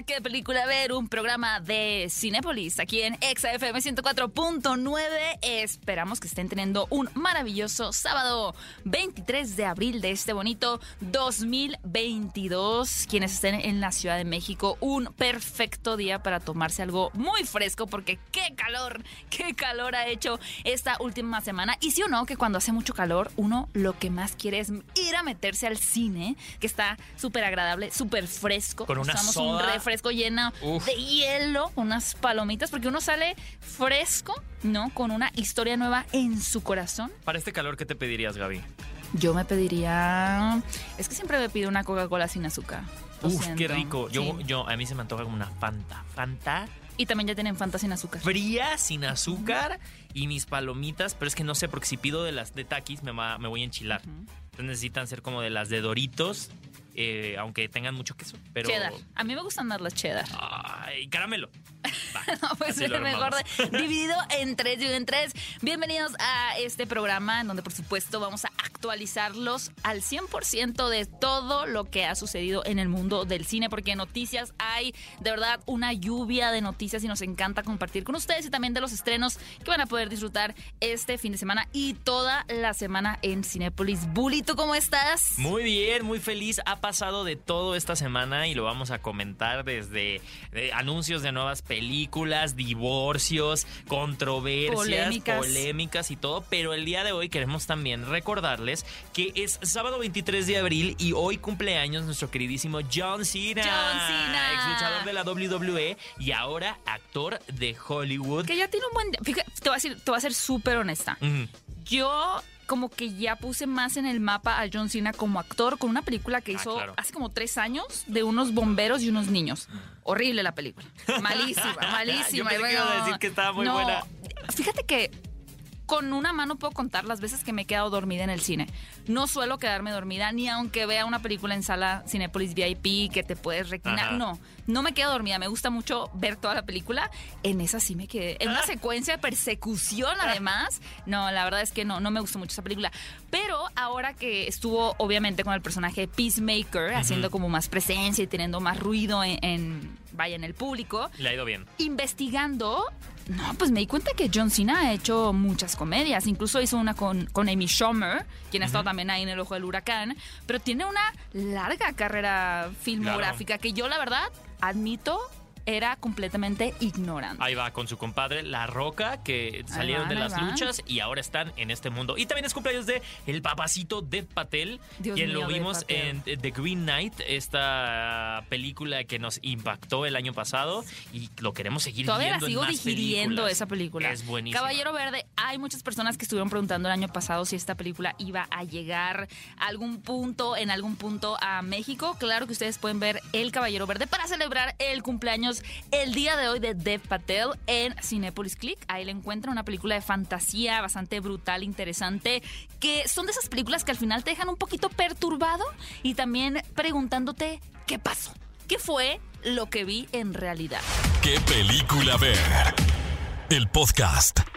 A ¿Qué película ver? Un programa de Cinépolis aquí en ExaFM 104.9. Esperamos que estén teniendo un maravilloso sábado 23 de abril de este bonito 2022. Quienes estén en la Ciudad de México, un perfecto día para tomarse algo muy fresco porque qué calor, qué calor ha hecho esta última semana. Y sí o no, que cuando hace mucho calor, uno lo que más quiere es ir a meterse al cine, que está súper agradable, súper fresco. Con una Usamos soda. un refresco lleno Uf. de hielo, unas palomitas, porque uno sale fresco, ¿no? Con una historia nueva en su corazón. Para este calor, ¿qué te pedirías, Gaby? Yo me pediría. Es que siempre me pido una Coca-Cola sin azúcar. Lo Uf, qué rico. Yo, Sí. yo, a mí se me antoja como una Fanta. Fanta Y también ya tienen Fanta sin azúcar. fría, sin azúcar y mis palomitas, pero es que no sé, porque si pido de las de Takis me, va- me voy a enchilar. Entonces necesitan ser como de las de Doritos, eh, aunque tengan mucho queso. Pero. Cheddar. A mí me gustan más las cheddar. Ay, caramelo. Va, No, pues mejor de- dividido en tres, dividido en tres. Bienvenidos a este programa en donde por supuesto vamos a actualizarlos al 100% de todo lo que ha sucedido en el mundo del cine, porque noticias hay de verdad una lluvia de noticias y nos encanta compartir con ustedes y también de los estrenos que van a poder disfrutar este fin de semana y toda la semana en Cinépolis. Bully, ¿tú cómo estás? Muy bien, muy feliz. Ha pasado de todo esta semana y lo vamos a comentar desde eh, anuncios de nuevas películas, divorcios, controversias, Polémicas. polémicas y todo. Pero el día de hoy queremos también recordarles que es sábado 23 de abril y hoy cumpleaños nuestro queridísimo John Cena. John Cena. Ex luchador de la WWE y ahora actor de Hollywood. Que ya tiene un buen... Fíjate, te voy a decir, te voy a ser súper honesta. Yo como que ya puse más en el mapa a John Cena como actor con una película que Ah, hizo claro. hace como tres años de unos bomberos y unos niños. Horrible la película. Malísima, malísima. Yo pensé que ibas a decir que estaba muy no, buena. Fíjate que con una mano puedo contar las veces que me he quedado dormida en el cine. No suelo quedarme dormida ni aunque vea una película en sala Cinepolis VIP que te puedes reclinar. Ajá. No, no me quedo dormida. Me gusta mucho ver toda la película. En esa sí me quedé. En una secuencia de persecución, además. No, la verdad es que no, no me gustó mucho esa película. Pero ahora que estuvo, obviamente, con el personaje de Peacemaker, haciendo como más presencia y teniendo más ruido en, en- vaya, en el público, Le ha ido bien. investigando, no, pues me di cuenta que John Cena ha hecho muchas comedias. Incluso hizo una con, con Amy Schumer, quien ha estado también ahí en el ojo del huracán. Pero tiene una larga carrera filmográfica que yo, la verdad, admito, era completamente ignorante. Ahí va con su compadre La Roca, que salieron van, de las luchas y ahora están en este mundo. Y también es cumpleaños de el papacito Dev Patel, Dios quien mío, lo vimos en The Green Knight, esta película que nos impactó el año pasado y lo queremos seguir Todavía viendo en sigo digiriendo películas. esa película. Es buenísima. Caballero Verde, hay muchas personas que estuvieron preguntando el año pasado si esta película iba a llegar a algún punto, en algún punto a México. Claro que ustedes pueden ver El Caballero Verde para celebrar el cumpleaños el día de hoy de Dev Patel en Cinepolis Click. Ahí le encuentran una película de fantasía bastante brutal, interesante, que son de esas películas que al final te dejan un poquito perturbado y también preguntándote qué pasó, qué fue lo que vi en realidad. ¿Qué película ver? El podcast.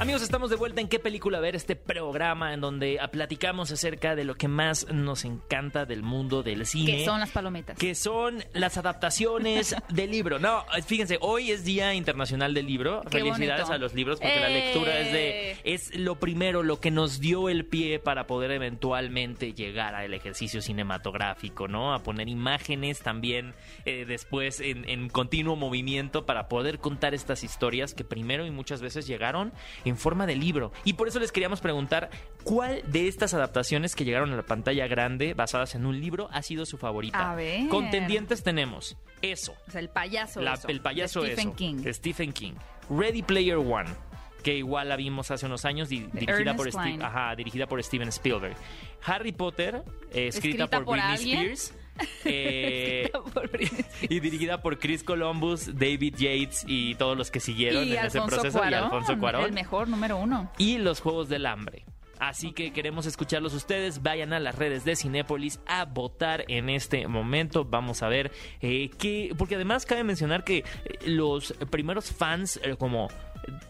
Amigos, estamos de vuelta en qué película ver este programa en donde platicamos acerca de lo que más nos encanta del mundo del cine. Que son las palometas. que son las adaptaciones del libro. No, fíjense, hoy es Día Internacional del Libro. Qué Felicidades bonito. a los libros porque la ¡Eh! lectura es de es lo primero, lo que nos dio el pie para poder eventualmente llegar al ejercicio cinematográfico, ¿no? A poner imágenes también eh, después en, en continuo movimiento para poder contar estas historias que primero y muchas veces llegaron en forma de libro. Y por eso les queríamos preguntar cuál de estas adaptaciones que llegaron a la pantalla grande basadas en un libro ha sido su favorita. A ver. Contendientes tenemos eso, O sea, el payaso. la- eso, el payaso de Stephen eso, King. de Stephen King. Ready Player One, que igual la vimos hace unos años, di- dirigida, por Steve- ajá, dirigida por Steven Spielberg. Harry Potter, eh, escrita, Escrita por, por Britney alguien. Spears. Eh, y dirigida por Chris Columbus, David Yates y todos los que siguieron y en ese proceso y Alfonso Cuarón. el mejor número uno. Y los Juegos del Hambre. Así que queremos escucharlos ustedes. Vayan a las redes de Cinépolis a votar en este momento. Vamos a ver eh, qué. Porque además cabe mencionar que eh, los primeros fans, eh, como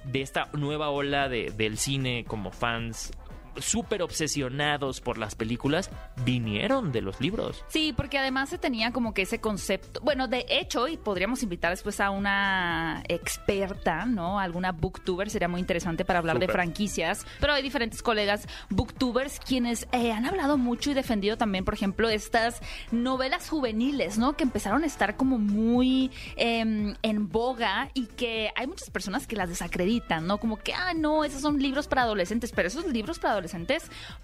de esta nueva ola de- del cine, como fans súper obsesionados por las películas, vinieron de los libros. Sí, porque además se tenía como que ese concepto. Bueno, de hecho, y podríamos invitar después a una experta, ¿no? Alguna booktuber, sería muy interesante para hablar de franquicias. Pero hay diferentes colegas booktubers quienes eh, han hablado mucho y defendido también, por ejemplo, estas novelas juveniles, ¿no? Que empezaron a estar como muy em, en boga y que hay muchas personas que las desacreditan, ¿no? Como que, ah, no, esos son libros para adolescentes, pero esos libros para adolescentes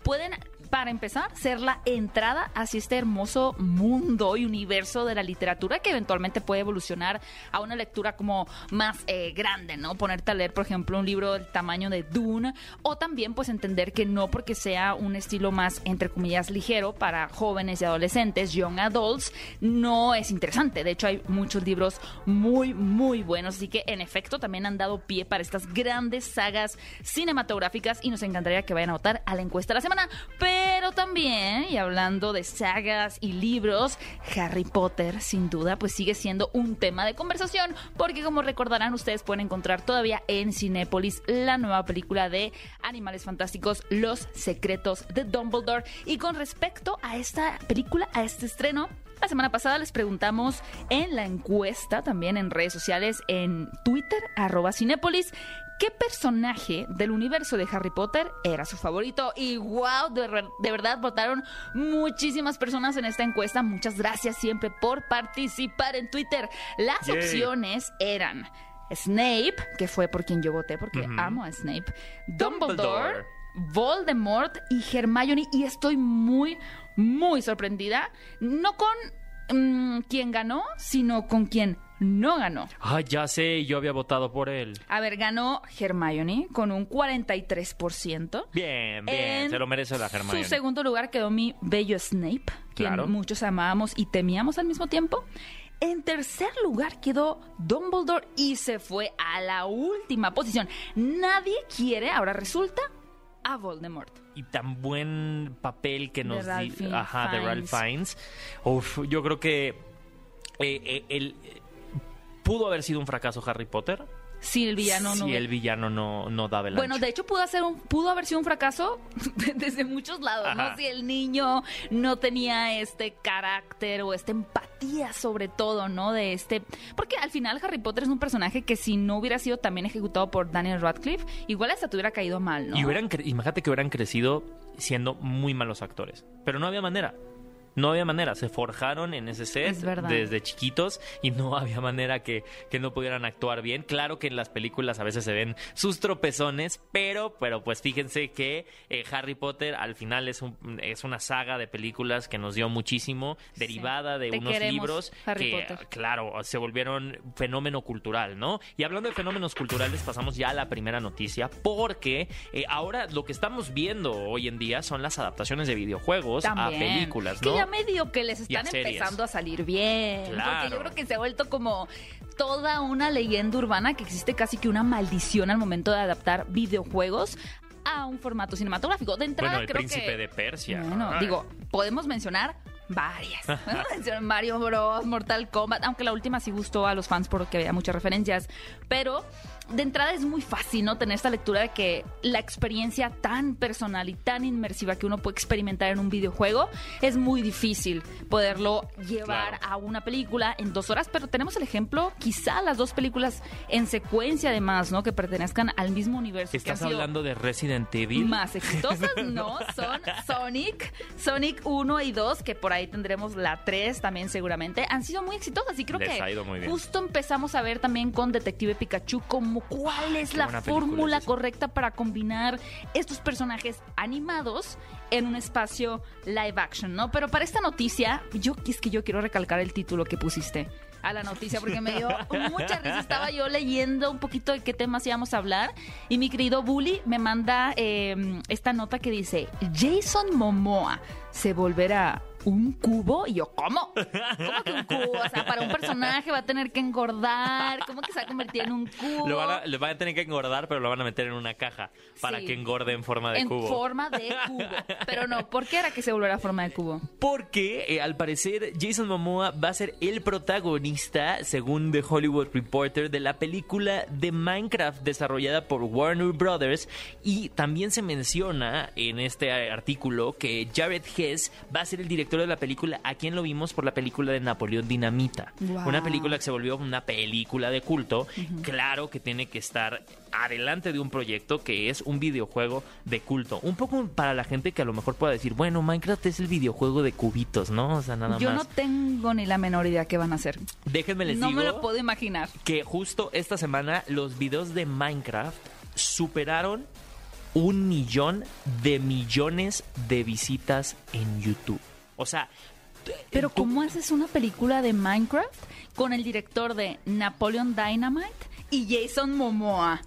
pueden, para empezar, ser la entrada hacia este hermoso mundo y universo de la literatura que eventualmente puede evolucionar a una lectura como más eh, grande, ¿no? Ponerte a leer, por ejemplo, un libro del tamaño de Dune o también pues entender que no porque sea un estilo más, entre comillas, ligero para jóvenes y adolescentes, young adults, no es interesante. De hecho, hay muchos libros muy, muy buenos, así que en efecto también han dado pie para estas grandes sagas cinematográficas y nos encantaría que vayan a votar a la encuesta de la semana. Pero también, y hablando de sagas y libros, Harry Potter sin duda pues sigue siendo un tema de conversación porque como recordarán ustedes pueden encontrar todavía en Cinépolis la nueva película de Animales Fantásticos, Los Secretos de Dumbledore. Y con respecto a esta película, a este estreno, la semana pasada les preguntamos en la encuesta, también en redes sociales, en Twitter, arroba Cinépolis, ¿qué personaje del universo de Harry Potter era su favorito? Y wow, de, ver- de verdad votaron muchísimas personas en esta encuesta. Muchas gracias siempre por participar en Twitter. Las Yay. opciones eran Snape, que fue por quien yo voté porque amo a Snape, Dumbledore, Dumbledore. Voldemort y Hermione y estoy muy, muy sorprendida, no con mm, quien ganó, sino con quien no ganó. Ay, ya sé, yo había votado por él. A ver, ganó Hermione con un 43%. Bien, bien, En se lo merece la Hermione. Su segundo lugar quedó mi bello Snape, quien Claro. muchos amábamos y temíamos al mismo tiempo. En tercer lugar quedó Dumbledore y se fue a la última posición. Nadie quiere, ahora resulta, a Voldemort. y tan buen papel que nos Ralph di, ajá, de Ralph Fiennes. Uf, yo creo que eh, eh, el- pudo haber sido un fracaso Harry Potter Si el villano no. si el villano no, no daba el Bueno, ancho. de hecho pudo, hacer un, pudo haber sido un fracaso desde muchos lados, Ajá. ¿no? Si el niño no tenía este carácter o esta empatía sobre todo, ¿no? De este... Porque al final Harry Potter es un personaje que si no hubiera sido también ejecutado por Daniel Radcliffe, igual hasta te hubiera caído mal, ¿no? Y hubieran, imagínate que hubieran crecido siendo muy malos actores. Pero no había manera. No había manera. Se forjaron en ese set Es desde chiquitos y no había manera que, que no pudieran actuar bien. Claro que en las películas a veces se ven sus tropezones, pero, pero pues fíjense que eh, Harry Potter al final es, un, es una saga de películas que nos dio muchísimo, derivada de Te unos queremos, libros Harry que, Potter. claro, se volvieron fenómeno cultural, ¿no? Y hablando de fenómenos culturales, pasamos ya a la primera noticia, porque eh, ahora lo que estamos viendo hoy en día son las adaptaciones de videojuegos a películas, ¿no? Ya medio que les están empezando a salir bien. Porque Claro. yo creo que se ha vuelto como toda una leyenda urbana que existe casi que una maldición al momento de adaptar videojuegos a un formato cinematográfico. De entrada, Bueno, el creo príncipe que... de Persia. Bueno, digo, podemos mencionar varias. Mario Bros, Mortal Kombat, aunque la última sí gustó a los fans porque había muchas referencias. Pero de entrada es muy fácil, ¿no? Tener esta lectura de que la experiencia tan personal y tan inmersiva que uno puede experimentar en un videojuego es muy difícil poderlo llevar Claro. a una película en dos horas. Pero tenemos el ejemplo, quizá las dos películas en secuencia además, ¿no? Que pertenezcan al mismo universo. ¿Estás hablando de Resident Evil? más exitosas, no, son Sonic, Sonic 1 y 2, que por ahí tendremos la 3 también seguramente, han sido muy exitosas y creo Les que justo empezamos a ver también con Detective Pikachu como cuál es la fórmula es correcta para combinar estos personajes animados en un espacio live action, ¿no? Pero para esta noticia, yo es que yo quiero recalcar el título que pusiste a la noticia porque me dio mucha risa. Estaba yo leyendo un poquito de qué temas íbamos a hablar y mi querido Bully me manda eh, esta nota que dice Jason Momoa se volverá ¿un cubo? Y yo, ¿cómo? ¿Cómo que un cubo? O sea, para un personaje va a tener que engordar. ¿Cómo que se va a convertir en un cubo? Lo van a, le van a tener que engordar, pero lo van a meter en una caja para Sí. que engorde en forma de en cubo. forma de cubo. Pero no, ¿por qué era que se volviera forma de cubo? Porque eh, al parecer Jason Momoa va a ser el protagonista, según The Hollywood Reporter, de la película de Minecraft desarrollada por Warner Brothers. Y también se menciona en este artículo que Jared Hess va a ser el director de la película, a quien lo vimos por la película de Napoleón Dinamita. Wow. Una película que se volvió una película de culto. Claro que tiene que estar adelante de un proyecto que es un videojuego de culto. Un poco para la gente que a lo mejor pueda decir, bueno, Minecraft es el videojuego de cubitos, ¿no? O sea, nada Yo más. no tengo ni la menor idea qué van a hacer. Déjenme les no digo me lo puedo imaginar. que justo esta semana los videos de Minecraft superaron un millón de millones de visitas en YouTube. O sea, Pero tú- ¿cómo haces una película de Minecraft con el director de Napoleon Dynamite y Jason Momoa?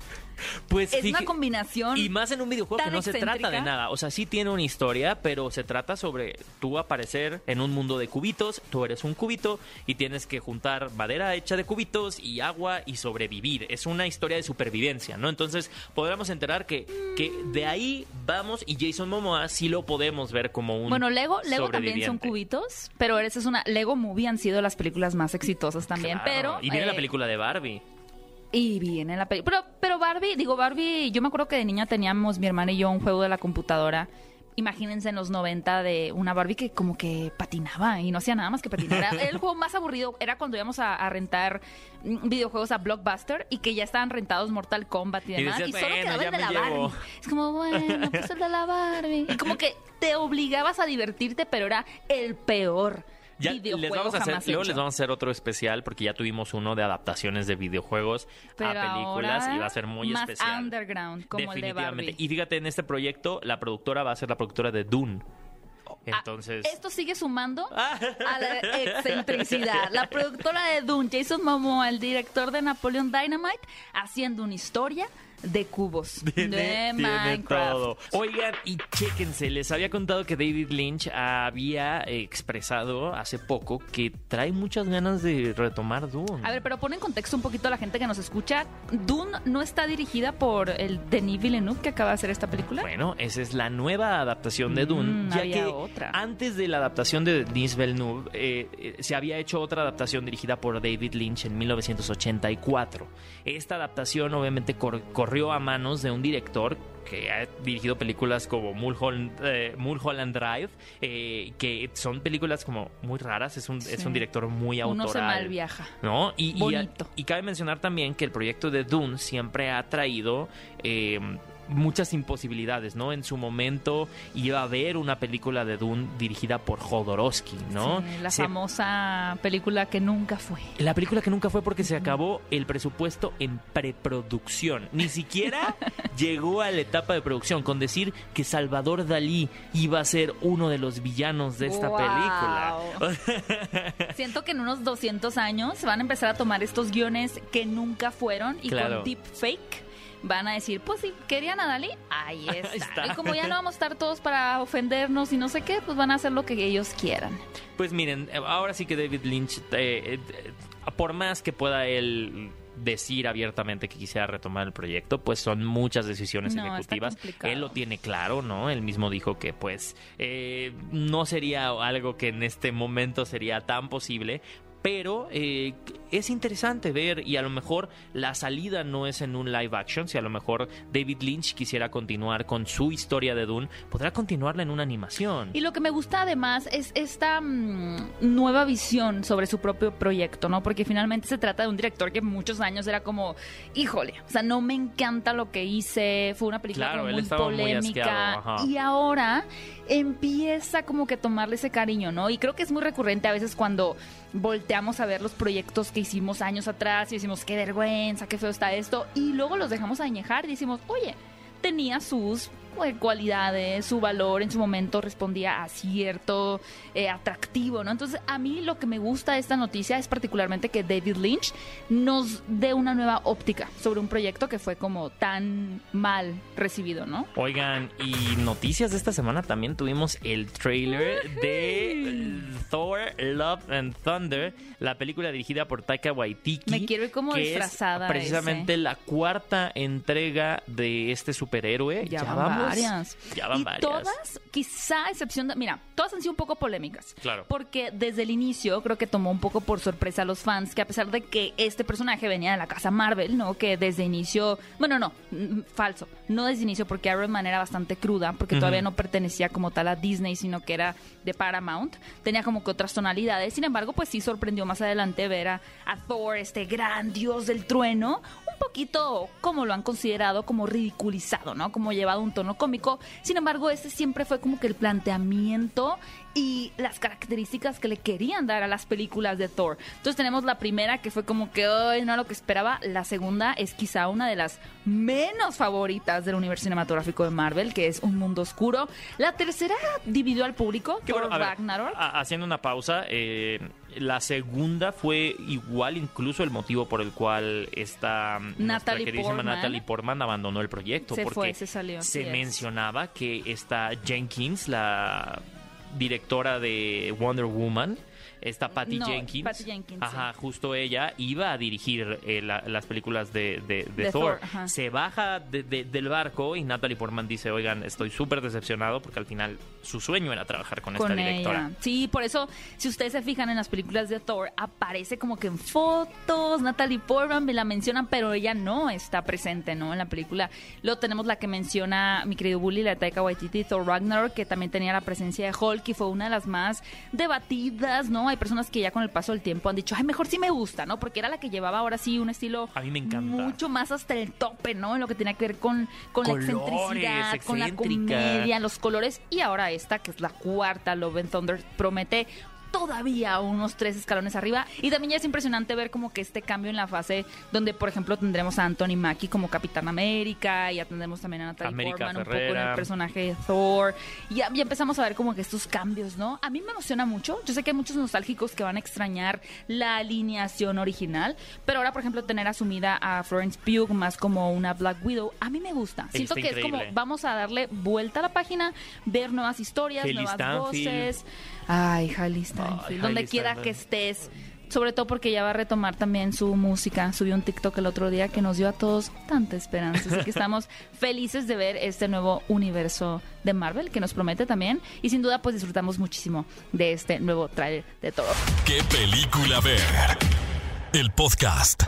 pues Es una combinación Y más en un videojuego que no se trata de nada. O sea, sí tiene una historia, pero se trata sobre tú aparecer en un mundo de cubitos, tú eres un cubito y tienes que juntar madera hecha de cubitos y agua y sobrevivir. Es una historia de supervivencia, ¿no? Entonces, podríamos enterar que, que de ahí vamos y Jason Momoa sí lo podemos ver como un Bueno, Lego, Lego también son cubitos, pero esa es una Lego Movie han sido las películas más exitosas también, Claro, pero Y viene la eh, película de Barbie. Y viene la película. Pero, pero Barbie, digo Barbie, yo me acuerdo que de niña teníamos mi hermana y yo un juego de la computadora. Imagínense en los 90 de una Barbie que como que patinaba y no hacía nada más que patinar. Era el juego más aburrido era cuando íbamos a, a rentar mm, videojuegos a Blockbuster y que ya estaban rentados Mortal Kombat y demás. Y, decías, solo "Bueno, quedaba el de la me llevo". Barbie. Es como, bueno, pues el de la Barbie. Y como que te obligabas a divertirte, pero era el peor Ya les vamos a hacer, luego hecho. les vamos a hacer otro especial porque ya tuvimos uno de adaptaciones de videojuegos Pero a películas y va a ser muy más especial. underground, como el de Definitivamente. Barbie. Y fíjate, en este proyecto, la productora va a ser la productora de Dune. Ah, Entonces. Esto sigue sumando a la excentricidad. La productora de Dune, Jason Momoa, el director de Napoleon Dynamite, haciendo una historia de cubos. Tiene, de tiene todo. Oigan, y chéquense, les había contado que David Lynch había expresado hace poco que trae muchas ganas de retomar Dune. A ver, pero pon en contexto un poquito a la gente que nos escucha. Dune no está dirigida por el Denis Villeneuve que acaba de hacer esta película. Bueno, esa es la nueva adaptación de Mm, Dune, ya había que otra. antes de la adaptación de Denis Villeneuve eh, eh, se había hecho otra adaptación dirigida por David Lynch en 1984. Esta adaptación obviamente cor- corrió a manos de un director que ha dirigido películas como Mulholland, eh, Mulholland Drive, eh, que son películas como muy raras, es un, es un director muy autoral. Uno se malviaja. ¿no? Y, y- y cabe mencionar también que el proyecto de Dune siempre ha traído eh, muchas imposibilidades, ¿no? En su momento iba a haber una película de Dune dirigida por Jodorowsky, ¿no? Sí, la Se- famosa película que nunca fue. la película que nunca fue porque se acabó el presupuesto en preproducción. Ni siquiera llegó a la etapa de producción con decir que Salvador Dalí iba a ser uno de los villanos de esta Wow. película. Siento que en unos 200 años van a empezar a tomar estos guiones que nunca fueron y Claro. con deepfake van a decir, pues si querían a Dalí, ahí está. está. Y como ya no vamos a estar todos para ofendernos y no sé qué, pues van a hacer lo que ellos quieran. Pues miren, eh, ahora sí que David Lynch, eh, eh, por más que pueda él decir abiertamente que quisiera retomar el proyecto, pues son muchas decisiones No, ejecutivas. Él lo tiene claro, ¿no? Él mismo dijo que pues eh, no sería algo que en este momento sería tan posible. Pero eh, es interesante ver y a lo mejor la salida no es en un live action, si a lo mejor David Lynch quisiera continuar con su historia de Dune, podrá continuarla en una animación. Y lo que me gusta además es esta mm, nueva visión sobre su propio proyecto, ¿no? Porque finalmente se trata de un director que muchos años era como, híjole, o sea, no me encanta lo que hice, fue una película Claro, muy muy polémica. ajá. y ahora empieza como que a tomarle ese cariño, ¿no? Y creo que es muy recurrente a veces cuando volteamos a ver los proyectos que hicimos años atrás y decimos, qué vergüenza, qué feo está esto, y luego los dejamos añejar y decimos, oye, tenía sus cualidades, su valor en su momento respondía a cierto eh, atractivo, ¿no? Entonces, a mí lo que me gusta de esta noticia es particularmente que David Lynch nos dé una nueva óptica sobre un proyecto que fue como tan mal recibido, ¿no? Oigan, y noticias de esta semana también tuvimos el trailer de Thor Love and Thunder, la película dirigida por Taika Waititi. Me quiero ir como que es disfrazada precisamente ese. la cuarta entrega de este superhéroe. Ya, van vamos- varias. Ya van y varias. todas, quizá a excepción de... Mira, todas han sido un poco polémicas. Claro. Porque desde el inicio creo que tomó un poco por sorpresa a los fans que a pesar de que este personaje venía de la casa Marvel, ¿no? Que desde inicio... Bueno, no, mm, falso. No desde inicio porque Iron Man era bastante cruda, porque todavía no pertenecía como tal a Disney, sino que era de Paramount. Tenía como que otras tonalidades. Sin embargo, pues sí sorprendió más adelante ver a, a Thor, este gran dios del trueno, un poquito como lo han considerado como ridiculizado, ¿no? Como llevado a un tono cómico. Sin embargo, ese siempre fue como que el planteamiento y las características que le querían dar a las películas de Thor. Entonces tenemos la primera que fue como que hoy no era lo que esperaba. La segunda es quizá una de las menos favoritas del universo cinematográfico de Marvel, que es Un Mundo Oscuro. La tercera dividió al público, Thor bueno, a ver, Ragnarok. haciendo una pausa, eh, la segunda fue igual incluso el motivo por el cual esta mm, Natalie queridísima Portman. Natalie Portman abandonó el proyecto. Se porque fue, se salió, Se así es. mencionaba que esta Jenkins, la directora de Wonder Woman, esta Patty No, Jenkins, Patty Jenkins, ajá, justo ella iba a dirigir eh, la- las películas de, de- de De Thor. Thor. Se baja de- de- del barco y Natalie Portman dice, oigan, estoy súper decepcionado porque al final su sueño era trabajar con, esta directora. ella. Sí, por eso, si ustedes se fijan en las películas de Thor, aparece como que en fotos, Natalie Portman me la mencionan, pero ella no está presente, ¿no? En la película. Luego tenemos la que menciona mi querido Bully, la de Taika Waititi, Thor Ragnarok, que también tenía la presencia de Hulk y fue una de las más debatidas, ¿no? Hay personas que ya con el paso del tiempo han dicho, ay, mejor sí me gusta, ¿no? Porque era la que llevaba ahora sí un estilo A mí me encanta. mucho más hasta el tope, ¿no? En lo que tenía que ver con, con la excentricidad, con la comedia, los colores. Y ahora esta, que es la cuarta, Love and Thunder, promete todavía unos tres escalones arriba. Y también ya es impresionante ver como que este cambio en la fase donde, por ejemplo, tendremos a Anthony Mackie como Capitán América, y ya tendremos también a Natalie América Portman un poco en el personaje de Thor. Y ya, ya empezamos a ver como que estos cambios, ¿no? A mí me emociona mucho. Yo sé que hay muchos nostálgicos que van a extrañar la alineación original, pero ahora, por ejemplo, tener asumida a Florence Pugh más como una Black Widow, a mí me gusta. Siento Está que es como, vamos a darle vuelta a la página, ver nuevas historias, nuevas Stanfield. voces. Ay, Ay, donde Hailey quiera que estés. Sobre todo porque ya va a retomar también su música. Subió un TikTok el otro día que nos dio a todos tanta esperanza. Así que estamos felices de ver este nuevo universo de Marvel que nos promete también. Y sin duda, pues disfrutamos muchísimo de este nuevo trailer de todo. ¿Qué película ver? El podcast.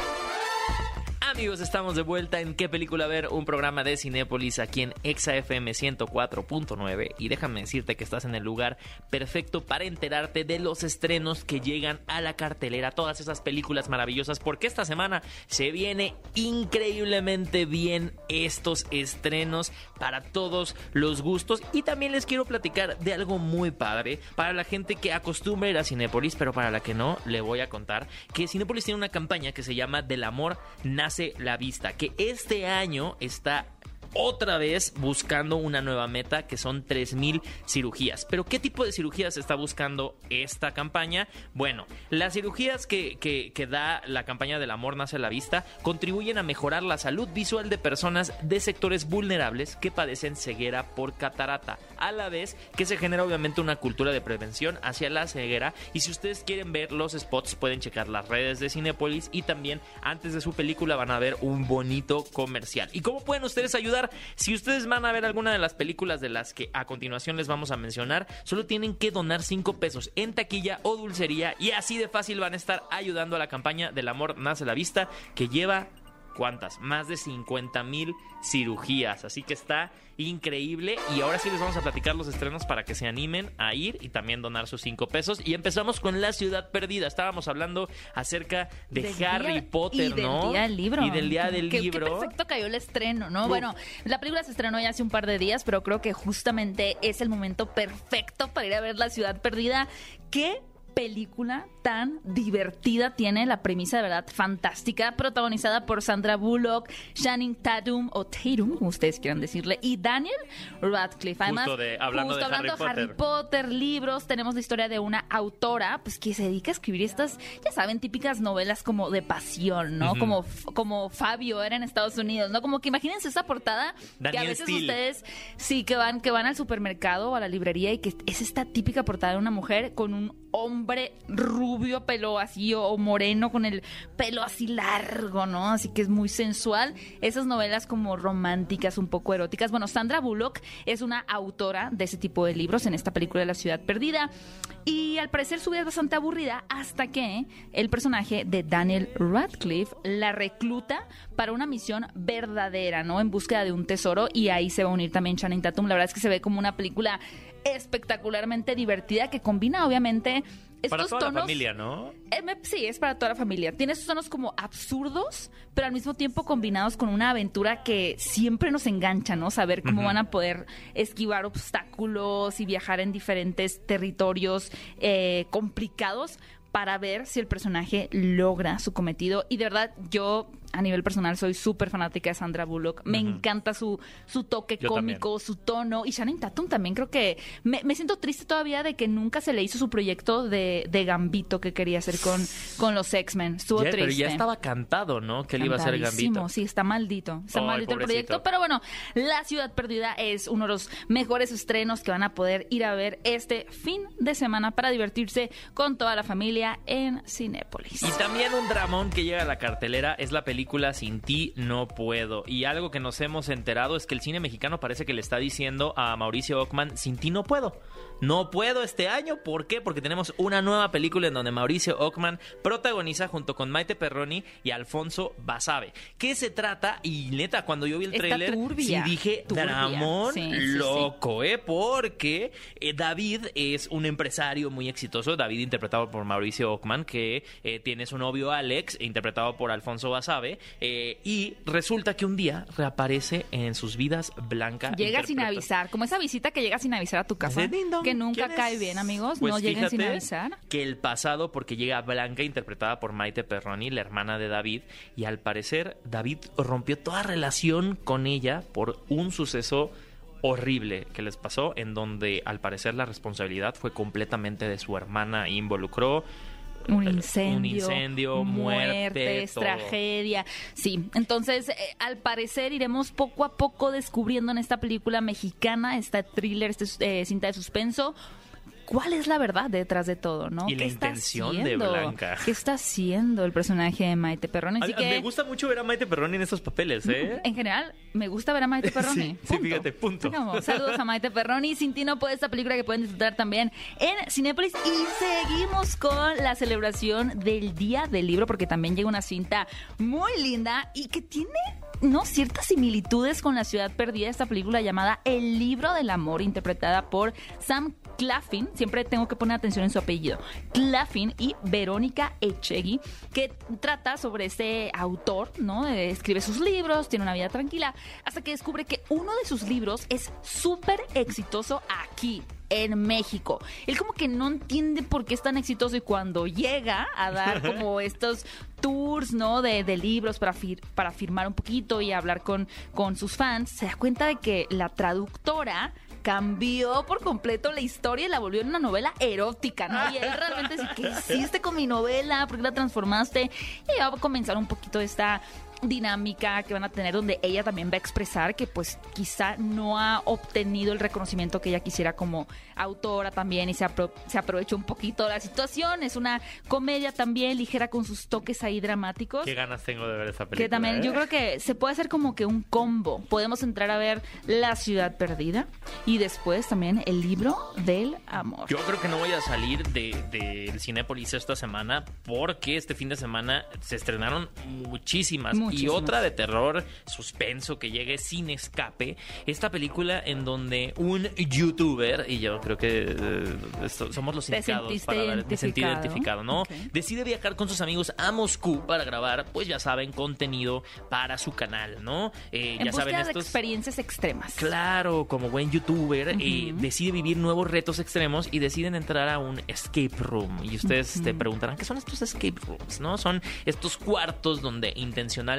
Amigos, estamos de vuelta en ¿Qué película ver? Un programa de Cinépolis aquí en ExaFM 104.9 y déjame decirte que estás en el lugar perfecto para enterarte de los estrenos que llegan a la cartelera, todas esas películas maravillosas, porque esta semana se viene increíblemente bien estos estrenos para todos los gustos. Y también les quiero platicar de algo muy padre para la gente que acostumbra ir a Cinépolis, pero para la que no, le voy a contar que Cinépolis tiene una campaña que se llama Del amor nace la vista, que este año está otra vez buscando una nueva meta que son 3.000 cirugías. Pero ¿qué tipo de cirugías está buscando esta campaña? Bueno, las cirugías que, que- que da la campaña del amor nace a la vista contribuyen a mejorar la salud visual de personas de sectores vulnerables que padecen ceguera por catarata. A la vez que se genera obviamente una cultura de prevención hacia la ceguera. Y si ustedes quieren ver los spots pueden checar las redes de Cinepolis y también antes de su película van a ver un bonito comercial. ¿Y cómo pueden ustedes ayudar? Si ustedes van a ver alguna de las películas de las que a continuación les vamos a mencionar, solo tienen que donar 5 pesos en taquilla o dulcería y así de fácil van a estar ayudando a la campaña del amor nace la vista que lleva ¿Cuántas? Más de 50 mil cirugías. Así que está increíble. Y ahora sí les vamos a platicar los estrenos para que se animen a ir y también donar sus 5 pesos. Y empezamos con La Ciudad Perdida. Estábamos hablando acerca de Del Harry Potter, y del ¿no? día del libro. Y del día del Qué- libro. Qué perfecto cayó el estreno, ¿no? Uf. Bueno, la película se estrenó ya hace un par de días, pero creo que justamente es el momento perfecto para ir a ver La Ciudad Perdida. ¿Qué película tan divertida tiene la premisa de verdad fantástica, protagonizada por Sandra Bullock, Channing Tatum o Tatum, como ustedes quieran decirle, y Daniel Radcliffe. Además, Justo de- hablando de Harry Harry Potter, libros, tenemos la historia de una autora pues que se dedica a escribir estas, ya saben, típicas novelas como de pasión, ¿no? Como como Fabio era en Estados Unidos, ¿no? Como que imagínense esa portada que a veces Steele. ustedes sí que van que van al supermercado o a la librería y que es esta típica portada de una mujer con un hombre rubio, pelo así o, moreno con el pelo así largo, ¿no? Así que es muy sensual. Esas novelas como románticas, un poco eróticas. Bueno, Sandra Bullock es una autora de ese tipo de libros en esta película de La ciudad perdida y al parecer su vida es bastante aburrida hasta que el personaje de Daniel Radcliffe la recluta para una misión verdadera, ¿no? En búsqueda de un tesoro y ahí se va a unir también Channing Tatum. La verdad es que se ve como una película espectacularmente divertida que combina obviamente estos Para toda tonos la familia, ¿no? eh, me- sí, es para toda la familia. Tiene esos tonos como absurdos, pero al mismo tiempo combinados con una aventura que siempre nos engancha, ¿no? Saber cómo van a poder esquivar obstáculos y viajar en diferentes territorios eh, complicados para ver si el personaje logra su cometido. Y de verdad, yo a nivel personal soy súper fanática de Sandra Bullock. Me encanta su, su toque Yo cómico, su tono. Y Shannon Tatum también creo que... Me, me siento triste todavía de que nunca se le hizo su proyecto de, de Gambito que quería hacer con, con los X-Men. Estuvo Ya, triste. pero ya estaba cantado, ¿no? Que él iba a ser Gambito. Sí, está maldito. Está maldito el proyecto. Pero bueno, La Ciudad Perdida es uno de los mejores estrenos que van a poder ir a ver este fin de semana para divertirse con toda la familia en Cinépolis. Y también un dramón que llega a la cartelera es la película Sin ti no puedo. Y algo que nos hemos enterado es que el cine mexicano parece que le está diciendo a Mauricio Ockman, Sin ti no puedo. No puedo este año, ¿por qué? Porque tenemos una nueva película en donde Mauricio Ockman protagoniza junto con Maite Perroni y Alfonso Basabe. ¿Qué se trata? Y neta, cuando yo vi el tráiler, sí dije, turbia. dramón Sí, sí, sí. loco, ¿eh? Porque eh, David es un empresario muy exitoso. David, interpretado por Mauricio Ockman, que eh, tiene su novio Alex, interpretado por Alfonso Basabe. eh, y resulta que un día reaparece en sus vidas Blanca. Llega sin avisar, como esa visita que llega sin avisar a tu casa, que nunca ¿quién cae bien, amigos, Pues no lleguen sin avisar. Que el pasado, porque llega Blanca, interpretada por Maite Perroni, la hermana de David, y al parecer David rompió toda relación con ella por un suceso horrible que les pasó, en donde al parecer la responsabilidad fue completamente de su hermana e involucró Un incendio, un incendio, muerte, es todo. tragedia. Sí, entonces eh, al parecer iremos poco a poco descubriendo en esta película mexicana, esta thriller, esta eh, cinta de suspenso. ¿Cuál es la verdad detrás de todo, no? Y la ¿Qué está intención de haciendo? Blanca. ¿Qué está haciendo el personaje de Maite Perroni? Así a- que, Me gusta mucho ver a Maite Perroni en estos papeles, ¿eh? en general, me gusta ver a Maite Perroni. Sí, sí, fíjate, punto. Saludos a Maite Perroni. Sin ti no puede esta película que pueden disfrutar también en Cinépolis. Y seguimos con la celebración del Día del Libro, porque también llega una cinta muy linda y que tiene. No, ciertas similitudes con La Ciudad Perdida, esta película llamada El Libro del Amor, interpretada por Sam Claflin, siempre tengo que poner atención en su apellido, Claflin y Verónica Echegui, que trata sobre este autor, ¿no? Escribe sus libros, tiene una vida tranquila, hasta que descubre que uno de sus libros es súper exitoso aquí. En México. Él como que no entiende por qué es tan exitoso y cuando llega a dar como estos tours, ¿no? De, de libros para, fir- para firmar un poquito y hablar con, con sus fans, se da cuenta de que la traductora cambió por completo la historia y la volvió en una novela erótica, ¿no? Y él realmente dice, ¿qué hiciste con mi novela? ¿Por qué la transformaste? Y va a comenzar un poquito esta dinámica que van a tener donde ella también va a expresar que pues quizá no ha obtenido el reconocimiento que ella quisiera como autora también y se, apro- se aprovechó un poquito de la situación. Es una comedia también ligera con sus toques ahí dramáticos. Qué ganas tengo de ver esa película. Que también ¿eh? yo creo que se puede hacer como que un combo. Podemos entrar a ver La ciudad perdida y después también el libro del amor. Yo creo que no voy a salir de, del Cinépolis esta semana porque este fin de semana se estrenaron muchísimas, Muchísimas Muchísimos. otra de terror, suspenso, que llegue sin escape. Esta película en donde un youtuber, y yo creo que eh, esto- somos los indicados para dar- me sentí identificado. ¿no? Decide viajar con sus amigos a Moscú para grabar, pues ya saben, contenido para su canal, ¿no? Eh, En ya saben de estos... experiencias extremas. Claro, como buen youtuber, eh, Ujú. decide vivir nuevos retos extremos y deciden entrar a un escape room. Y ustedes te preguntarán, ¿qué son estos escape rooms? ¿No? Son estos cuartos donde intencionalmente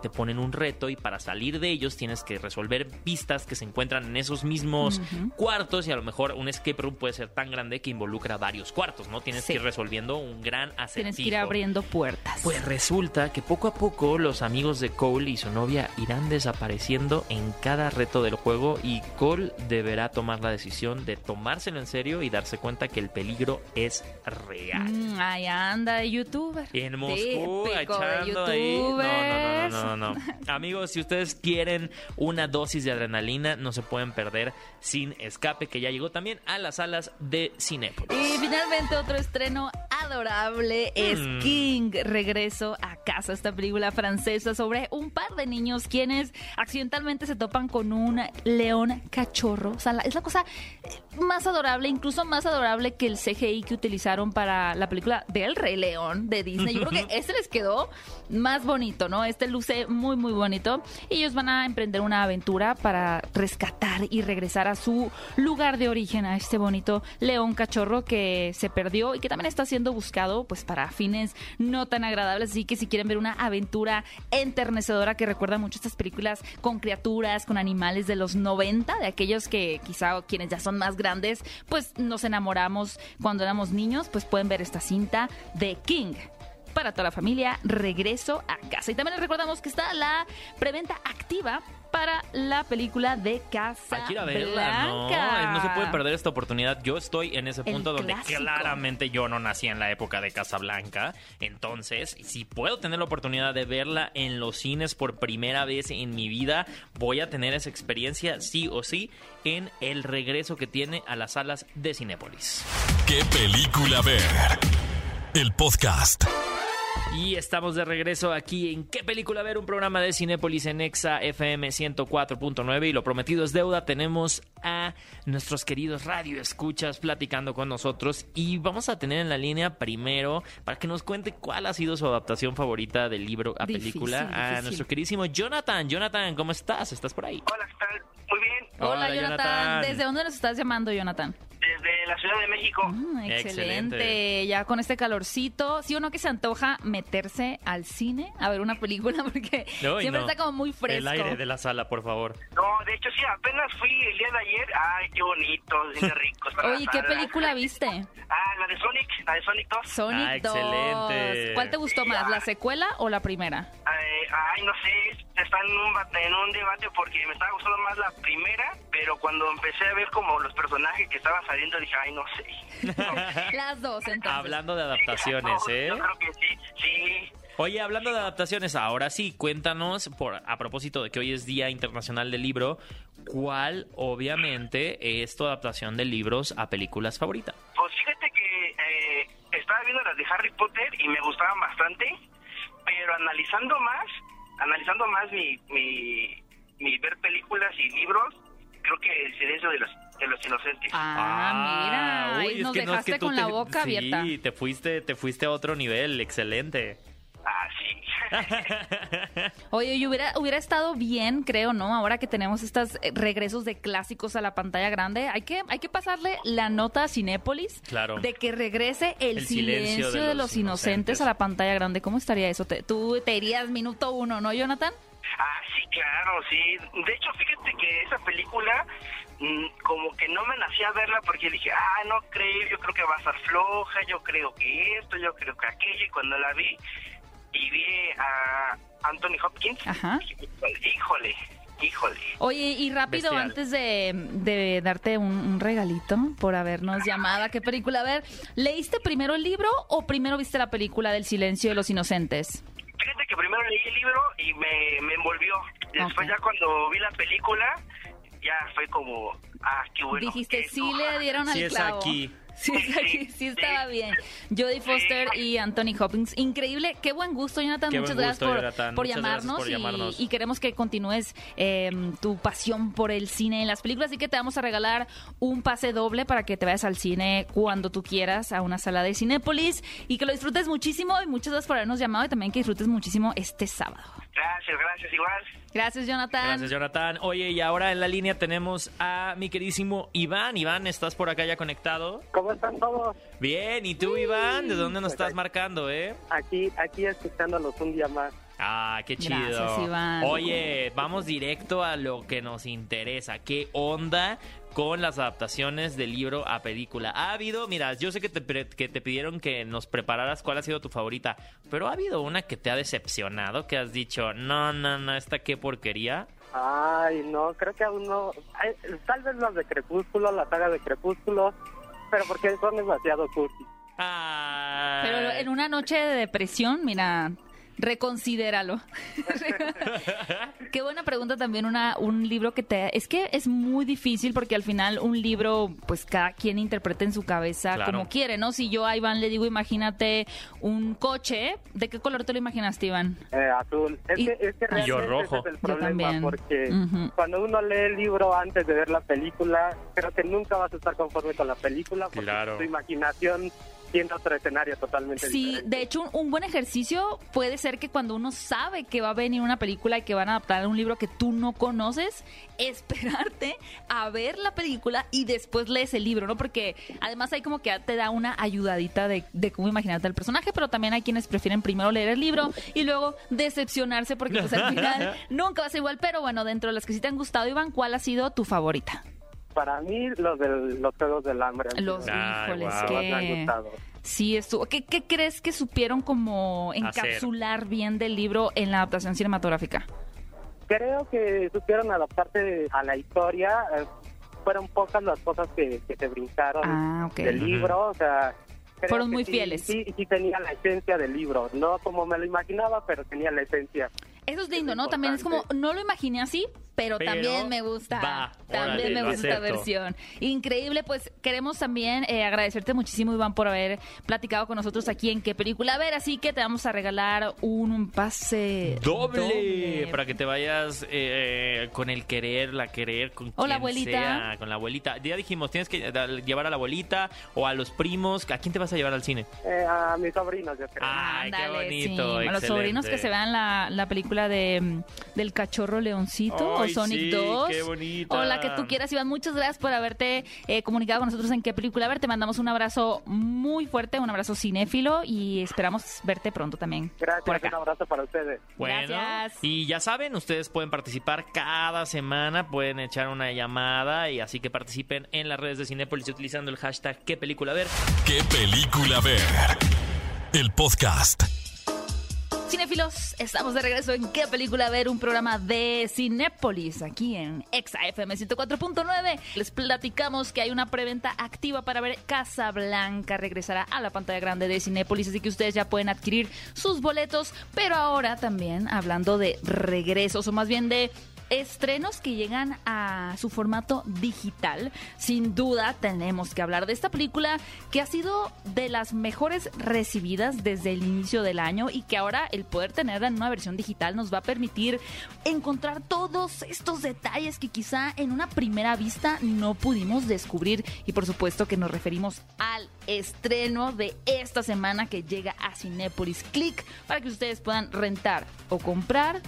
te ponen un reto y para salir de ellos tienes que resolver pistas que se encuentran en esos mismos cuartos y a lo mejor un escape room puede ser tan grande que involucra varios cuartos, ¿no? Tienes Sí. que ir resolviendo un gran acertijo. Tienes que ir abriendo puertas. Pues resulta que poco a poco los amigos de Cole y su novia irán desapareciendo en cada reto del juego y Cole deberá tomar la decisión de tomárselo en serio y darse cuenta que el peligro es real. Mm, ahí anda de youtuber. En Moscú, de echando ahí. No, no. No, no, no, no. Amigos, si ustedes quieren una dosis de adrenalina, no se pueden perder Sin Escape, que ya llegó también a las salas de Cinépolis. Y finalmente otro estreno adorable es Mm. King, Regreso a casa, esta película francesa sobre un par de niños quienes accidentalmente se topan con un león cachorro. O sea, es la cosa eh, más adorable, incluso más adorable que el CGI que utilizaron para la película del Rey León de Disney. Yo creo que ese les quedó más bonito, ¿no? Este luce muy, muy bonito. Ellos van a emprender una aventura para rescatar y regresar a su lugar de origen, a este bonito león cachorro que se perdió y que también está siendo buscado pues para fines no tan agradables. Así que si quieren ver una aventura enternecedora que recuerda mucho estas películas con criaturas, con animales de los 90, de aquellos que quizá quienes ya son más grandes, pues nos enamoramos cuando éramos niños, pues pueden ver esta cinta de King para toda la familia, regreso a casa. Y también les recordamos que está la preventa activa para la película de Casa Hay que ir a verla, ¿no? No se puede perder esta oportunidad. Yo estoy en ese El punto donde clásico. claramente yo no nací en la época de Casablanca. Entonces, si puedo tener la oportunidad de verla en los cines por primera vez en mi vida, voy a tener esa experiencia sí o sí en el regreso que tiene a las salas de Cinépolis. ¿Qué película ver? El podcast. Y estamos de regreso aquí en ¿Qué película ver? Un programa de Cinépolis en Exa FM 104.9 y lo prometido es deuda. Tenemos a nuestros queridos radio escuchas platicando con nosotros y vamos a tener en la línea primero para que nos cuente cuál ha sido su adaptación favorita del libro a Difícil, película a difícil. nuestro queridísimo Jonathan. Jonathan, ¿cómo estás? ¿Estás por ahí? Hola, ¿qué tal? Muy bien. Hola, Hola, Jonathan. Jonathan. ¿Desde dónde nos estás llamando, Jonathan? Desde la Ciudad de México. Mm, excelente. Excelente. Ya con este calorcito, ¿sí o no que se antoja meterse al cine a ver una película? Porque Ay, siempre no. está como muy fresco. El aire de la sala, por favor. No, de hecho sí, apenas fui el día de ayer. Ay, qué bonitos, bien ricos. para Oye, la ¿qué película viste? Ah, la de Sonic, la de Sonic 2. Sonic Ah, 2. excelente. ¿Cuál te gustó más, la secuela o la primera? Ay, ay, no sé, está en un, en un debate porque me estaba gustando más la primera, pero cuando empecé a ver como los personajes que estaban saliendo dije, ay, no sé. Las dos, entonces. Hablando de adaptaciones, ¿eh? Yo creo que sí, sí. Oye, hablando de adaptaciones, ahora sí, cuéntanos, por, a propósito de que hoy es Día Internacional del Libro, ¿cuál obviamente es tu adaptación de libros a películas favorita? Pues fíjate que eh, estaba viendo las de Harry Potter y me gustaban bastante, pero analizando más, analizando más mi, mi, mi ver películas y libros, creo que El silencio de los, de los inocentes. Ah, mira, uy, nos que no, es dejaste que con te- la boca sí, abierta. te fuiste, te fuiste a otro nivel, excelente. Ah, sí. Oye, y hubiera, hubiera estado bien, creo, ¿no? Ahora que tenemos estos eh, regresos de clásicos a la pantalla grande, hay que, hay que pasarle la nota a Cinépolis Claro. de que regrese el, El silencio, de, los, inocentes. a la pantalla grande. ¿Cómo estaría eso? Te- tú te irías minuto uno, ¿no, Jonathan? Ah, sí, claro, sí. De hecho, fíjate que esa película como que no me nacía verla porque dije, ah, no creo, yo creo que va a estar floja, yo creo que esto, yo creo que aquello. Y cuando la vi y vi a Anthony Hopkins, Ajá. dije, híjole, híjole. Oye, y rápido, Bestial. antes de, de darte un, un regalito por habernos llamado a qué película ver, ¿leíste primero el libro o primero viste la película del silencio de los inocentes? Fíjate que primero leí el libro y me, me envolvió. Después ya cuando vi la película, ya fue como, ah, qué bueno. Dijiste, sí le dieron al Sí es clavo. aquí, Sí, sí, sí estaba bien. Jodie Foster y Anthony Hopkins. Increíble. Qué buen gusto, Jonathan. Qué Muchas buen gracias por, Jonathan. por Muchas gracias llamarnos, por y- llamarnos. Y, queremos que continúes eh, tu pasión por el cine y las películas. Así que te vamos a regalar un pase doble para que te vayas al cine cuando tú quieras a una sala de Cinépolis y que lo disfrutes muchísimo. Y muchas gracias por habernos llamado y también que disfrutes muchísimo este sábado. Gracias, gracias, igual. Gracias, Jonathan. Gracias, Jonathan. Oye, y ahora en la línea tenemos a mi queridísimo Iván. Iván, ¿estás por acá ya conectado? ¿Cómo están todos? Bien, ¿y tú, Iván? ¿De dónde nos Pues estás aquí- marcando, eh? Aquí, aquí escuchándolos un día más. Ah, qué chido. Gracias, Iván. Oye, vamos directo a lo que nos interesa. ¿Qué onda con las adaptaciones del libro a película? Ha habido, mira, yo sé que te, que te pidieron que nos prepararas cuál ha sido tu favorita, pero ha habido una que te ha decepcionado, que has dicho, no, no, no, esta qué porquería. Ay, no, creo que aún no. Tal vez las de Crepúsculo, la saga de Crepúsculo, pero porque son demasiado cursi. Ah, Pero en una noche de depresión, mira, reconsidéralo. Qué buena pregunta también una un libro que te es que es muy difícil porque al final un libro pues cada quien interpreta en su cabeza Claro. como quiere, ¿no? Si yo a Iván le digo, imagínate un coche, ¿de qué color te lo imaginaste, Iván? Eh, azul. Es Y- que, es que Y yo rojo. ese es el Yo problema, también. porque cuando uno lee el libro antes de ver la película, creo que nunca vas a estar conforme con la película, porque Claro. tu imaginación tiene otro escenario totalmente Sí, diferente. de hecho, un, un buen ejercicio puede ser que cuando uno sabe que va a venir una película y que van a adaptar un libro que tú no conoces, esperarte a ver la película y después lees el libro, ¿no? Porque además hay como que te da una ayudadita de, de cómo imaginarte el personaje, pero también hay quienes prefieren primero leer el libro y luego decepcionarse porque pues al final nunca va a ser igual. Pero bueno, dentro de las que sí te han gustado, Iván, ¿cuál ha sido tu favorita? Para mí, los de los Juegos del Hambre. Los Ay, híjoles, que me han gustado. Sí, estuvo. ¿Qué, qué crees que supieron como Hacer. encapsular bien del libro en la adaptación cinematográfica? Creo que supieron adaptarse a la historia. eh, fueron pocas las cosas que, que se brincaron Ah, del libro. O sea, Fueron muy sí- fieles. Sí, sí tenía la esencia del libro. No como me lo imaginaba, pero tenía la esencia. Eso es lindo, Es ¿no? También es como, no lo imaginé así, pero, Pero también me gusta. va, también órale, me gusta esta versión. Increíble, pues queremos también eh, agradecerte muchísimo, Iván, por haber platicado con nosotros aquí en qué película ver. Así que te vamos a regalar un pase Doble, para que te vayas eh, con el querer, la querer, con O la abuelita. sea, con la abuelita. Ya dijimos, tienes que llevar a la abuelita o a los primos. ¿A quién te vas a llevar al cine? Eh, a mis sobrinos, yo creo. Ay, qué bonito, sí. A los sobrinos que se vean la, la película de mm, del cachorro leoncito Ay, o Sonic sí, 2. qué bonita. O la que tú quieras, Iván. Muchas gracias por haberte eh, comunicado con nosotros en qué película ver. Te mandamos un abrazo muy fuerte, un abrazo cinéfilo y esperamos verte pronto también por Gracias, un abrazo para ustedes. Bueno, Gracias. y ya saben, ustedes pueden participar cada semana, pueden echar una llamada y así que participen en las redes de Cinépolis utilizando el hashtag qué película ver. ¿Qué película ver? El podcast. Cinéfilos, estamos de regreso en qué película ver, un programa de Cinépolis aquí en Exa FM 104.9. Les platicamos que hay una preventa activa para ver Casablanca. Regresará a la pantalla grande de Cinépolis, así que ustedes ya pueden adquirir sus boletos. Pero ahora también hablando de regresos, o más bien de estrenos que llegan a su formato digital. Sin duda tenemos que hablar de esta película que ha sido de las mejores recibidas desde el inicio del año y que ahora el poder tenerla en una versión digital nos va a permitir encontrar todos estos detalles que quizá en una primera vista no pudimos descubrir y por supuesto que nos referimos al estreno de esta semana que llega a Cinépolis Click para que ustedes puedan rentar o comprar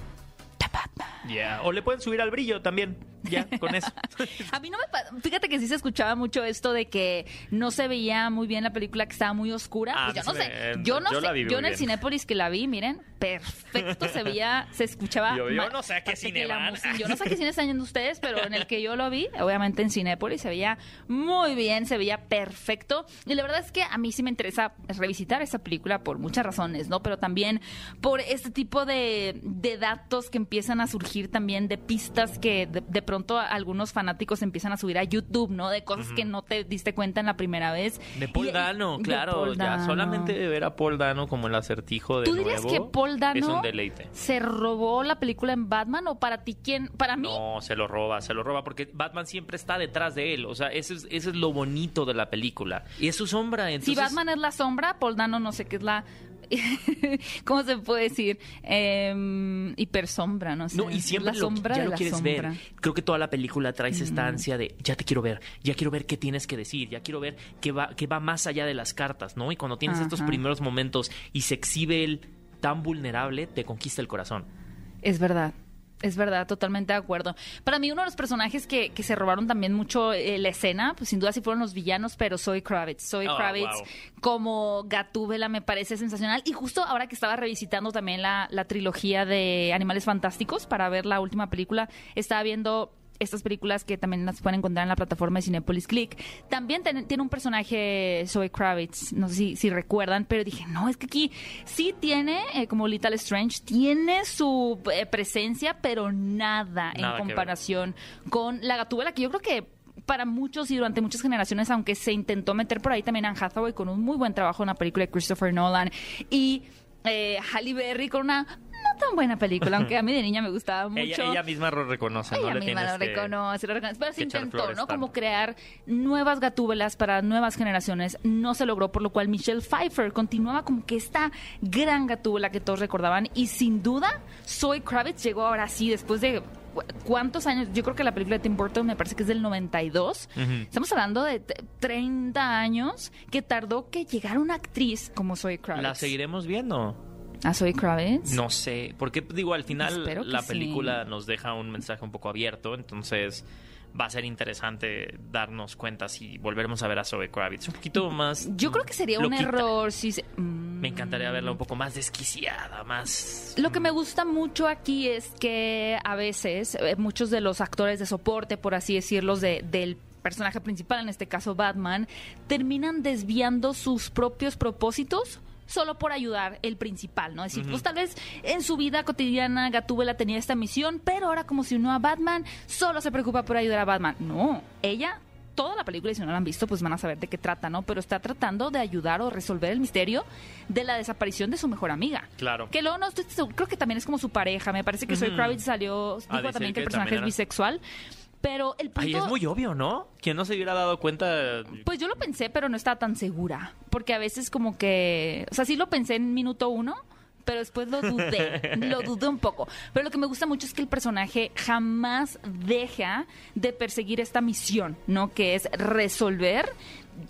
Batman. Ya, O le pueden subir al brillo también, ya, con eso. A mí no me... Fíjate que sí se escuchaba mucho esto de que no se veía muy bien la película, que estaba muy oscura. Ah, Pues yo no sé. Yo no yo sé. Yo en el. Cinépolis que la vi, miren, perfecto se veía, se escuchaba... Yo- no sé a qué cine van. Yo no sé a qué cine están yendo ustedes, pero en el que yo lo vi, obviamente en Cinépolis, se veía muy bien, se veía perfecto. Y la verdad es que a mí sí me interesa revisitar esa película por muchas razones, ¿no? Pero también por este tipo de, de datos que empiezan a surgir también, de pistas que de, de pronto algunos fanáticos empiezan a subir a YouTube, ¿no? De cosas que no te diste cuenta en la primera vez. De Paul Y- Dano, claro. Paul ya Dano. solamente de ver a Paul Dano como el acertijo de ¿Tú dirías nuevo que Paul Dano es un deleite. se robó la película en Batman o para ti quién? Para mí, No, se lo roba, se lo roba porque Batman siempre está detrás de él. O sea, eso es, eso es lo bonito de la película. Y es su sombra. si Entonces, Batman es la sombra, Paul Dano no sé qué es la... ¿Cómo se puede decir? Eh, hipersombra, no sé. No, y siempre la lo, sombra ya lo la quieres sombra. ver. Creo que toda la película traes esta ansia de ya te quiero ver, ya quiero ver qué tienes que decir, ya quiero ver qué va, qué va más allá de las cartas, ¿no? Y cuando tienes estos primeros momentos y se exhibe él tan vulnerable, te conquista el corazón. Es verdad. Es verdad, totalmente de acuerdo. Para mí, uno de los personajes que, que se robaron también mucho eh, la escena, pues sin duda sí fueron los villanos, pero Soy Kravitz. Soy Oh, Kravitz wow. como Gatúbela me parece sensacional. Y justo ahora que estaba revisitando también la, la trilogía de Animales Fantásticos para ver la última película, estaba viendo estas películas que también las pueden encontrar en la plataforma de Cinepolis Click. También ten- tiene un personaje, Zoe Kravitz, no sé si, si recuerdan, pero dije, no, es que aquí sí tiene, eh, como Little Strange, tiene su eh, presencia, pero nada, Nada en comparación con la Gatúbela, que yo creo que para muchos y durante muchas generaciones, aunque se intentó meter por ahí también Anne Hathaway con un muy buen trabajo en una película de Christopher Nolan y eh, Halle Berry con una tan buena película, aunque a mí de niña me gustaba mucho. Ella, ella misma lo reconoce, ¿no? Ella misma lo reconoce, lo reconoce. Pero se intentó, ¿no? Como crear nuevas gatúbelas para nuevas generaciones. No se logró, por lo cual Michelle Pfeiffer continuaba como que esta gran gatúbela que todos recordaban. Y sin duda, Zoe Kravitz llegó ahora sí, después de cu- cuántos años. Yo creo que la película de Tim Burton me parece que es del 92. Ujú. Estamos hablando de t- 30 años que tardó que llegara una actriz como Zoe Kravitz. La seguiremos viendo. ¿A Zoe Kravitz? No sé, porque digo, al final la sí. película nos deja un mensaje un poco abierto, entonces va a ser interesante darnos cuenta si volveremos a ver a Zoe Kravitz un poquito más. Yo creo que sería un error si se- Mm. Me encantaría verla un poco más desquiciada, más. Lo que me gusta mucho aquí es que a veces eh, muchos de los actores de soporte, por así decirlos, de, del personaje principal, en este caso Batman, terminan desviando sus propios propósitos solo por ayudar el principal, ¿no? Es decir, pues tal vez en su vida cotidiana Gatúbela tenía esta misión, pero ahora como se unió a Batman, solo se preocupa por ayudar a Batman. No, ella toda la película, y si no la han visto, pues van a saber de qué trata, ¿no? Pero está tratando de ayudar o resolver el misterio de la desaparición de su mejor amiga. Claro. Que luego no estoy creo que también es como su pareja. Me parece que Soy Ujú. Kravitz salió, dijo también que el personaje es era- bisexual. Pero el punto. Es muy obvio, ¿no? Quien no se hubiera dado cuenta. Pues yo lo pensé, pero no estaba tan segura. Porque a veces como que... O sea, sí lo pensé en minuto uno, pero después lo dudé. lo dudé un poco. Pero lo que me gusta mucho es que el personaje jamás deja de perseguir esta misión, ¿no? Que es resolver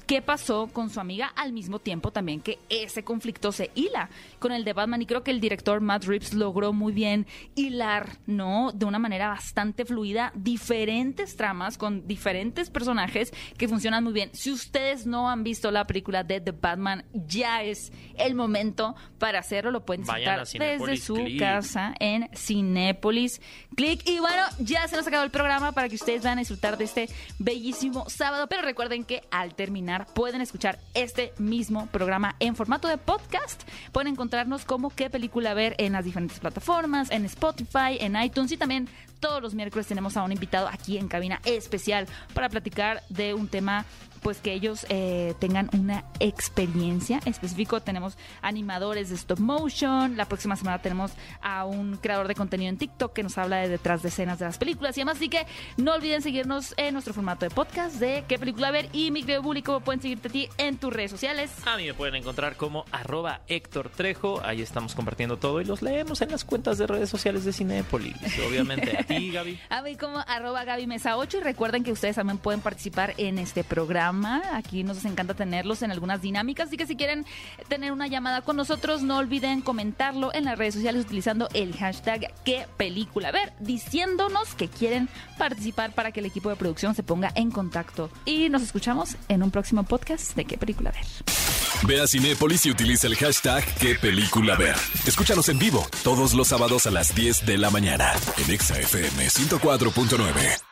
qué pasó con su amiga al mismo tiempo también que ese conflicto se hila con el de Batman y creo que el director Matt Reeves logró muy bien hilar, ¿no? De una manera bastante fluida diferentes tramas con diferentes personajes que funcionan muy bien. Si ustedes no han visto la película de The Batman, ya es el momento para hacerlo. Lo pueden a desde su Click. casa en Cinépolis Click. Y bueno, ya se nos ha acabado el programa para que ustedes van a disfrutar de este bellísimo sábado. Pero recuerden que al terminar pueden escuchar este mismo programa en formato de podcast. Pueden encontrarnos como qué película ver en las diferentes plataformas, en Spotify, en iTunes y también todos los miércoles tenemos a un invitado aquí en cabina especial para platicar de un tema pues que ellos eh, tengan una experiencia específico. Tenemos animadores de stop motion. La próxima semana tenemos a un creador de contenido en TikTok que nos habla de detrás de escenas de las películas y demás. Así que no olviden seguirnos en nuestro formato de podcast de qué película ver. Y mi querido Bully, ¿cómo pueden seguirte a ti en tus redes sociales? A mí me pueden encontrar como arroba Héctor Trejo. Ahí estamos compartiendo todo y los leemos en las cuentas de redes sociales de Cinépolis. Obviamente. A ti, Gaby. A mí como arroba Gaby Mesa 8 y recuerden que ustedes también pueden participar en este programa. Aquí nos encanta tenerlos en algunas dinámicas, así que si quieren tener una llamada con nosotros, no olviden comentarlo en las redes sociales utilizando el hashtag qué película ver, diciéndonos que quieren participar para que el equipo de producción se ponga en contacto. Y nos escuchamos en un próximo podcast de qué película ver. Ve a Cinépolis y utiliza el hashtag qué película ver. Escúchanos en vivo todos los sábados a las 10 de la mañana en Exa FM 104.9.